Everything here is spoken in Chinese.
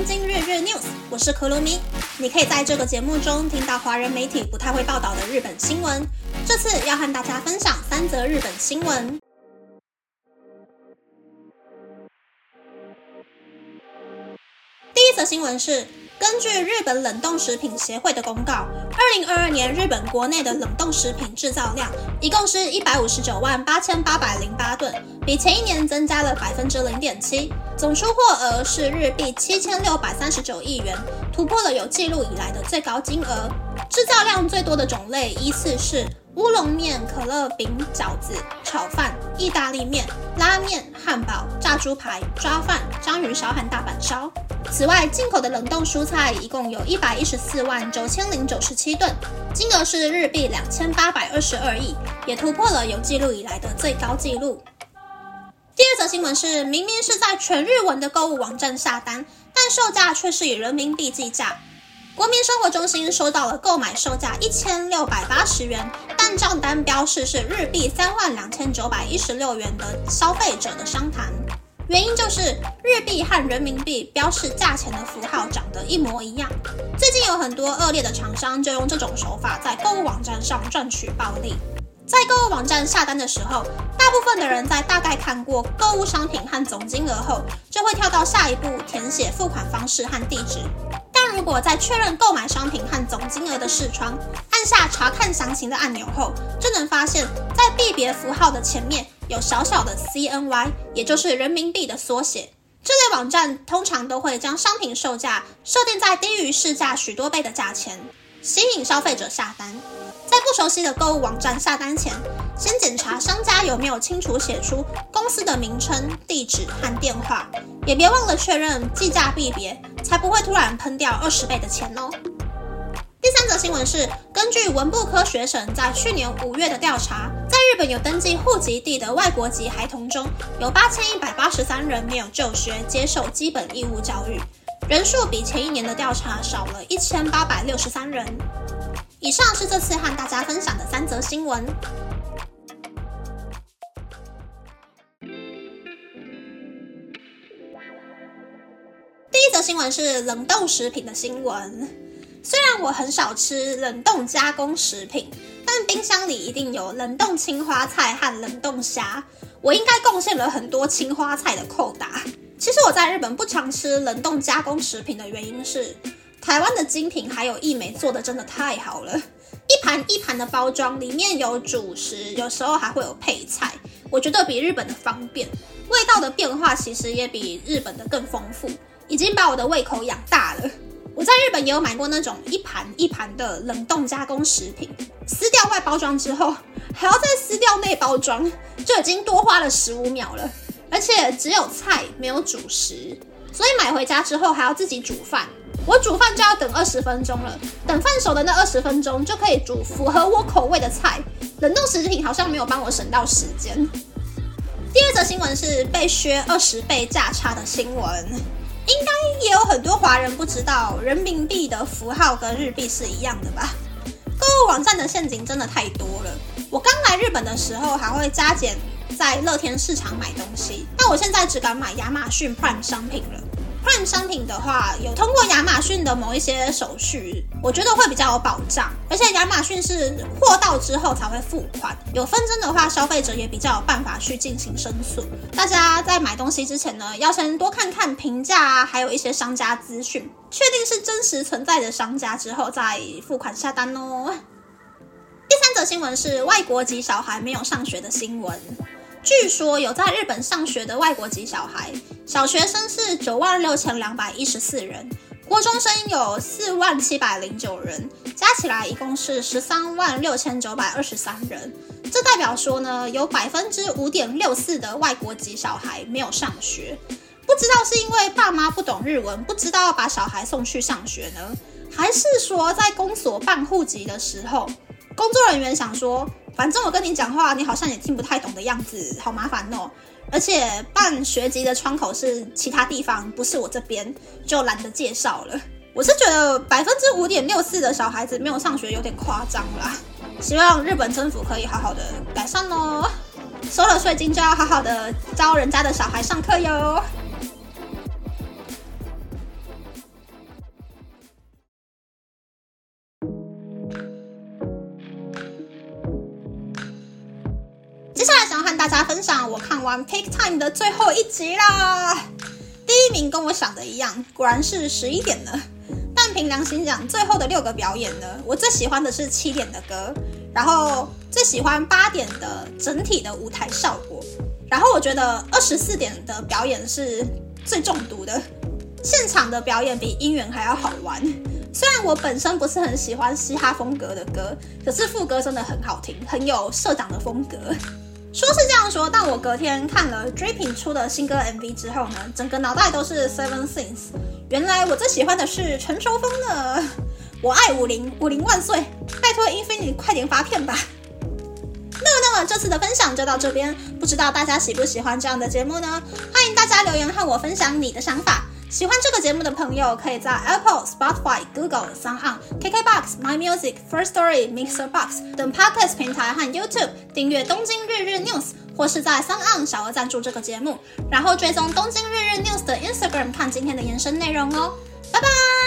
东京日日 news，我是可鲁米。你可以在这个节目中听到华人媒体不太会报道的日本新闻。这次要和大家分享三则日本新闻。第一则新闻是。根据日本冷冻食品协会的公告，二零二二年日本国内的冷冻食品制造量一共是一百五十九万八千八百零八吨，比前一年增加了百分之零点七，总出货额是日币七千六百三十九亿元，突破了有记录以来的最高金额。制造量最多的种类依次是。乌龙面、可乐饼、饺子、炒饭、意大利面、拉面、汉堡、炸猪排、抓饭、章鱼烧和大阪烧。此外，进口的冷冻蔬菜一共有一百一十四万九千零九十七吨，金额是日币两千八百二十二亿，也突破了有记录以来的最高纪录。第二则新闻是，明明是在全日文的购物网站下单，但售价却是以人民币计价。国民生活中心收到了购买售价一千六百八十元，但账单标示是日币三万两千九百一十六元的消费者的商谈，原因就是日币和人民币标示价钱的符号长得一模一样。最近有很多恶劣的厂商就用这种手法在购物网站上赚取暴利。在购物网站下单的时候，大部分的人在大概看过购物商品和总金额后，就会跳到下一步填写付款方式和地址。但如果在确认购买商品和总金额的视窗，按下查看详情的按钮后，就能发现，在币别符号的前面有小小的 CNY，也就是人民币的缩写。这类网站通常都会将商品售价设定在低于市价许多倍的价钱，吸引消费者下单。在不熟悉的购物网站下单前，先检查商家有没有清楚写出公司的名称、地址和电话，也别忘了确认计价币别，才不会突然喷掉二十倍的钱哦。第三则新闻是，根据文部科学省在去年五月的调查，在日本有登记户籍地的外国籍孩童中，有八千一百八十三人没有就学接受基本义务教育，人数比前一年的调查少了一千八百六十三人。以上是这次和大家分享的三则新闻。第一则新闻是冷冻食品的新闻。虽然我很少吃冷冻加工食品，但冰箱里一定有冷冻青花菜和冷冻虾。我应该贡献了很多青花菜的扣打。其实我在日本不常吃冷冻加工食品的原因是。台湾的精品还有益美做的真的太好了，一盘一盘的包装，里面有主食，有时候还会有配菜，我觉得比日本的方便，味道的变化其实也比日本的更丰富，已经把我的胃口养大了。我在日本也有买过那种一盘一盘的冷冻加工食品，撕掉外包装之后，还要再撕掉内包装，就已经多花了十五秒了，而且只有菜没有主食，所以买回家之后还要自己煮饭。我煮饭就要等二十分钟了，等饭熟的那二十分钟就可以煮符合我口味的菜。冷冻食品好像没有帮我省到时间。第二则新闻是被削二十倍价差的新闻，应该也有很多华人不知道人民币的符号跟日币是一样的吧？购物网站的陷阱真的太多了。我刚来日本的时候还会加减在乐天市场买东西，但我现在只敢买亚马逊 Prime 商品了。换商品的话，有通过亚马逊的某一些手续，我觉得会比较有保障。而且亚马逊是货到之后才会付款，有纷争的话，消费者也比较有办法去进行申诉。大家在买东西之前呢，要先多看看评价啊，还有一些商家资讯，确定是真实存在的商家之后再付款下单哦。第三则新闻是外国籍小孩没有上学的新闻。据说有在日本上学的外国籍小孩，小学生是九万六千两百一十四人，国中生有四万七百零九人，加起来一共是十三万六千九百二十三人。这代表说呢，有百分之五点六四的外国籍小孩没有上学。不知道是因为爸妈不懂日文，不知道要把小孩送去上学呢，还是说在公所办户籍的时候，工作人员想说。反正我跟你讲话，你好像也听不太懂的样子，好麻烦哦。而且办学籍的窗口是其他地方，不是我这边，就懒得介绍了。我是觉得百分之五点六四的小孩子没有上学有点夸张啦。希望日本政府可以好好的改善哦。收了税金就要好好的教人家的小孩上课哟。大家分享我看完《Peak Time》的最后一集啦。第一名跟我想的一样，果然是十一点了。但凭良心讲，最后的六个表演呢，我最喜欢的是七点的歌，然后最喜欢八点的整体的舞台效果，然后我觉得二十四点的表演是最中毒的，现场的表演比音源还要好玩。虽然我本身不是很喜欢嘻哈风格的歌，可是副歌真的很好听，很有社长的风格。说是这样说，但我隔天看了 Dripping 出的新歌 MV 之后呢，整个脑袋都是 Seven Things。原来我最喜欢的是成熟风的。我爱五零，五零万岁！拜托 Infinity 快点发片吧。那么，那么这次的分享就到这边，不知道大家喜不喜欢这样的节目呢？欢迎大家留言和我分享你的想法。喜欢这个节目的朋友，可以在 Apple、Spotify、Google、s o u n KKBox、My Music、First Story、Mixer Box 等 Podcast 平台和 YouTube 订阅《东京日日 News》，或是在 s o n 小额赞助这个节目，然后追踪《东京日日 News》的 Instagram 看今天的延伸内容哦。拜拜。